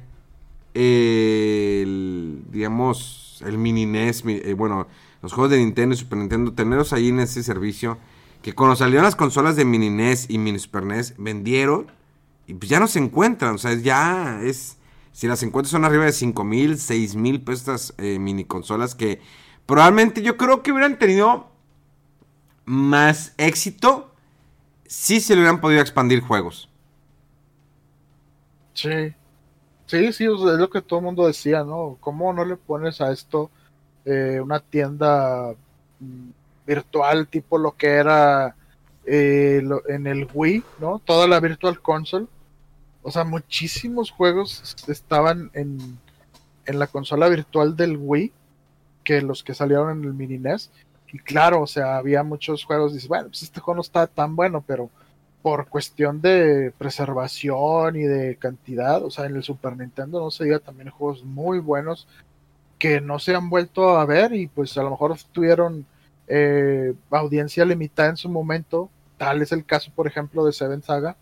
el, digamos, el mini NES, eh, bueno, los juegos de Nintendo y Super Nintendo, tenerlos ahí en ese servicio que cuando salieron las consolas de Mini NES y Mini Super NES, vendieron y pues ya no se encuentran. O sea, ya es. Si las encuentras son arriba de 5 mil, 6 mil estas eh, mini consolas que probablemente yo creo que hubieran tenido más éxito si se le hubieran podido expandir juegos. Sí. Sí, sí, es lo que todo el mundo decía, ¿no? ¿Cómo no le pones a esto eh, una tienda mm, virtual tipo lo que era eh, en el Wii, ¿no? Toda la Virtual Console. O sea, muchísimos juegos estaban en, en la consola virtual del Wii que los que salieron en el Mini NES. Y claro, o sea, había muchos juegos, dices, bueno, pues este juego no está tan bueno, pero por cuestión de preservación y de cantidad, o sea, en el Super Nintendo no se diga también juegos muy buenos que no se han vuelto a ver y pues a lo mejor tuvieron eh, audiencia limitada en su momento, tal es el caso, por ejemplo, de Seven Saga,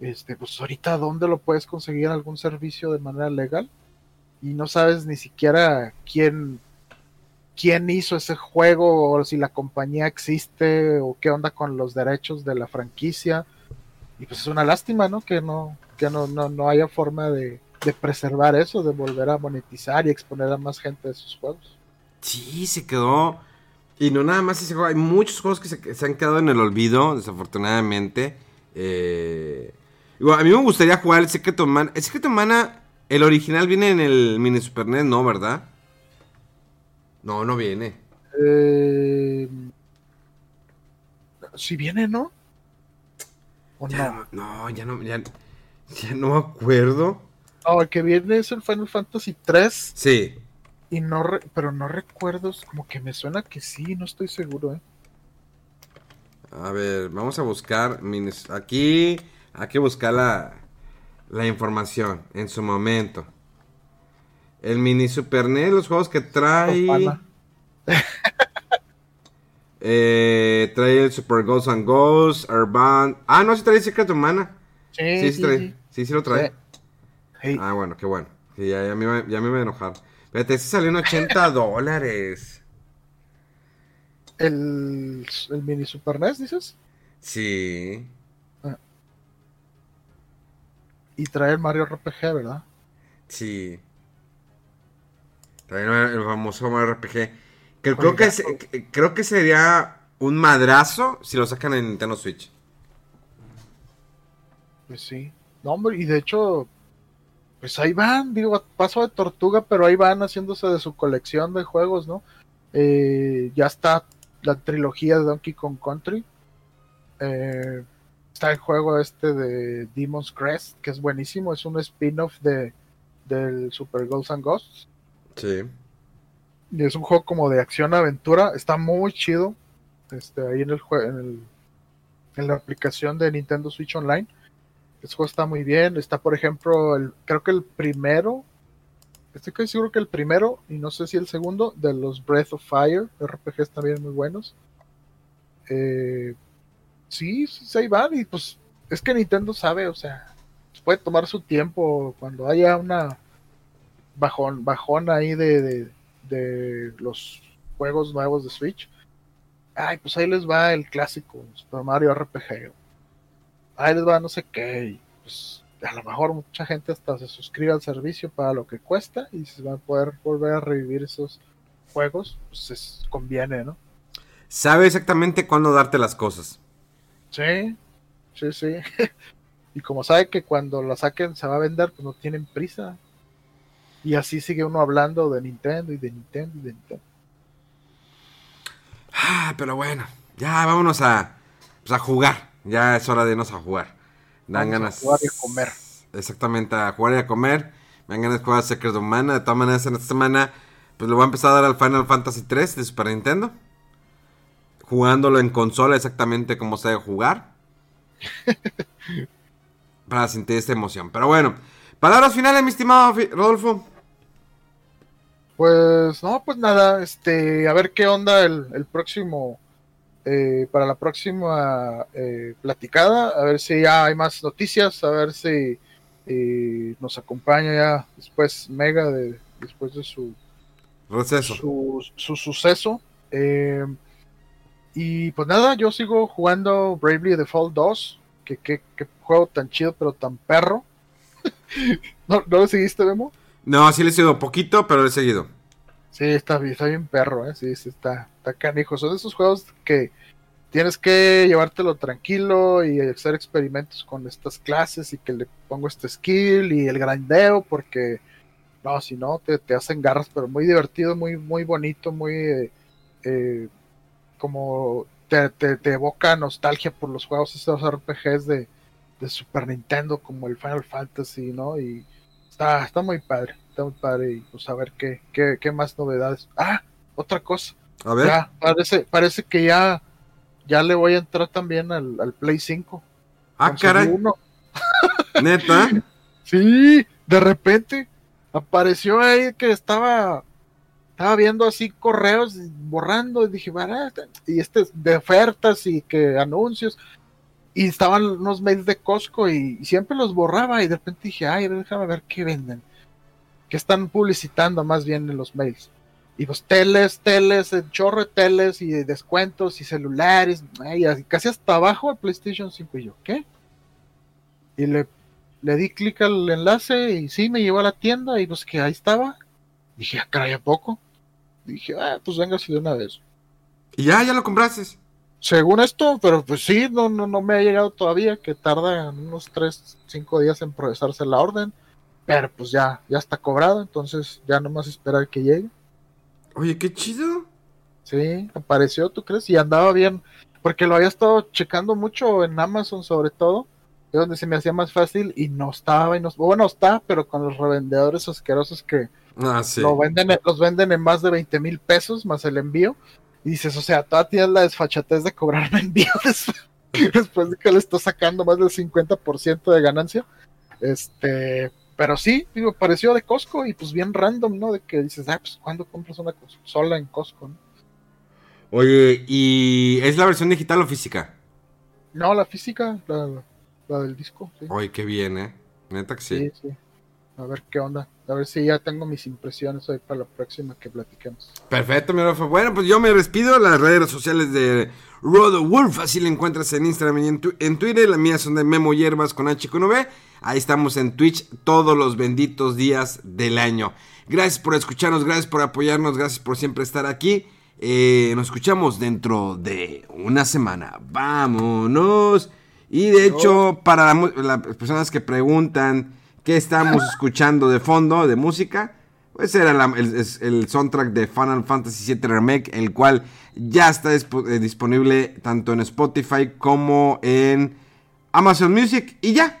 este, pues ahorita dónde lo puedes conseguir algún servicio de manera legal y no sabes ni siquiera quién quién hizo ese juego o si la compañía existe o qué onda con los derechos de la franquicia. Y pues es una lástima no que no que no, no, no haya forma de, de preservar eso de volver a monetizar y exponer a más gente de sus juegos. Sí se quedó y no nada más ese juego, hay muchos juegos que se, han quedado en el olvido, desafortunadamente. Eh, a mí me gustaría jugar el Secret of Mana. El Secret of Mana, el original viene en el Mini Super NES, ¿no? ¿Verdad? No, no viene. Eh, si viene, ¿no? no? No, ya no, ya, no me acuerdo. No, el que viene es el Final Fantasy 3. Sí. Y no, pero no recuerdo, como que me suena que sí, no estoy seguro, ¿eh? A ver, vamos a buscar, aquí hay que buscar la, la información en su momento. El mini Super NES, los juegos que trae... eh, trae el Super Ghosts and Ghosts, Urban... Ah, no, sí trae Secret Humana. Sí, sí, sí, trae. sí, sí lo trae. Ah, bueno, qué bueno. ya, ya, me, ya me iba a enojar. Espérate, ese salió en 80 dólares. ¿El, ¿El mini Super NES, dices? Sí. Ah. Y trae el Mario RPG, ¿verdad? Sí. Trae el famoso Mario RPG. Que creo, que creo que sería un madrazo si lo sacan en Nintendo Switch. Pues sí. No, hombre, y de hecho, pues ahí van, digo, paso de tortuga, pero ahí van haciéndose de su colección de juegos, ¿no? Eh, ya está la trilogía de Donkey Kong Country. Eh, está el juego este de Demon's Crest, que es buenísimo, es un spin-off de del Super Ghosts and Ghosts. Sí. Y es un juego como de acción-aventura, está muy chido. Este, ahí en el, en el en la aplicación de Nintendo Switch Online. Este juego está muy bien. Está, por ejemplo, creo que el primero, estoy casi seguro que el primero, y no sé si el segundo, de los Breath of Fire, RPGs también muy buenos. Eh, sí, sí, ahí van, y pues es que Nintendo sabe, o sea, puede tomar su tiempo cuando haya una bajón, bajón ahí de, de, de los juegos nuevos de Switch ay, pues ahí les va el clásico Super Mario RPG. Ahí les va no sé qué. pues a lo mejor mucha gente hasta se suscribe al servicio para lo que cuesta y se va a poder volver a revivir esos juegos, pues es, conviene, ¿no? Sabe exactamente cuándo darte las cosas. Sí, sí, sí. y como sabe que cuando la saquen se va a vender, pues no tienen prisa. Y así sigue uno hablando de Nintendo y de Nintendo y de Nintendo. Ah, pero bueno, ya vámonos a, pues, a jugar. Ya es hora de irnos a jugar. Dan ganas. A jugar y a comer. Exactamente, a jugar y a comer. Me dan ganas de jugar a Secret of Mana. De todas maneras, en esta semana, pues le voy a empezar a dar al Final Fantasy 3 de Super Nintendo. Jugándolo en consola exactamente como se debe jugar. para sentir esta emoción. Pero bueno, palabras finales, mi estimado Rodolfo. Pues no, pues nada, este, a ver qué onda el, próximo, eh, para la próxima eh, platicada, a ver si ya hay más noticias, a ver si eh, nos acompaña ya después Mega, de, después de su, su, su, suceso. y pues nada, yo sigo jugando Bravely Default 2, que, que, juego tan chido pero tan perro. ¿No, ¿No lo seguiste, Memo? No, sí le he seguido poquito, pero le he seguido. Sí, está, está bien perro, ¿eh? Sí, sí, está, está canijo. Son esos juegos que tienes que llevártelo tranquilo y hacer experimentos con estas clases y que le pongo este skill y el grandeo porque no, si no te, te hacen garras, pero muy divertido, muy, muy bonito, muy eh, eh, como te, te, evoca nostalgia por los juegos, estos RPGs de, de Super Nintendo como el Final Fantasy, ¿no? Y Está, está muy padre, muy padre y pues a ver qué, qué, más novedades. Ah, otra cosa. A ver. Ya, parece, parece que ya, ya le voy a entrar también al, Play 5. Ah, caray. Neta. Sí, de repente apareció ahí que estaba estaba viendo así correos borrando y dije, y este de ofertas y que anuncios y estaban unos mails de Costco y, siempre los borraba y de repente dije, ay, déjame ver qué venden, qué están publicitando más bien en los mails. Y pues teles, teles, chorro de teles y descuentos y celulares, y casi hasta abajo el PlayStation 5 y yo, ¿qué? Y le, le di clic al enlace y sí, me llevó a la tienda y pues que ahí estaba. Dije, ah, caray, ¿a poco? Dije, ah, pues venga si de una vez. Y ya, ya lo compraste. Según esto, pero pues sí, no, no, no me ha llegado todavía, que tarda unos 3, 5 días en procesarse la orden. Pero pues ya, ya está cobrado, entonces ya no más esperar que llegue. Oye, qué chido. Sí, apareció, ¿tú crees? Y andaba bien, porque lo había estado checando mucho en Amazon sobre todo, es donde se me hacía más fácil y no estaba, y no, bueno, está, pero con los revendedores asquerosos que ah, lo venden, los venden en más de 20 mil pesos más el envío. Y dices, o sea, todavía tienes la desfachatez de cobrarme envíos después de que le estás sacando más del 50% de ganancia. Este, pero sí, digo, pareció de Costco y pues bien random, ¿no? De que dices, ah, pues ¿cuándo compras una consola en Costco? Oye, ¿y es la versión digital o física? No, la física, la, del disco. Sí. Oye, qué bien, ¿eh? Neta que sí. Sí, sí. A ver qué onda. A ver si ya tengo mis impresiones hoy para la próxima que platiquemos. Perfecto, mi Rafa. Bueno, pues yo me despido. Las redes sociales de Rodo Wolf, así la encuentras en Instagram y en, Twitter. Las mías son de Memo Hierbas con H con V. Ahí estamos en Twitch todos los benditos días del año. Gracias por escucharnos, gracias por apoyarnos, gracias por siempre estar aquí. Eh, nos escuchamos dentro de una semana. Vámonos. Y de hecho, para las personas que preguntan qué estamos escuchando de fondo de música, pues era el, soundtrack de Final Fantasy VII Remake, el cual ya está eh, disponible tanto en Spotify como en Amazon Music. Y ya.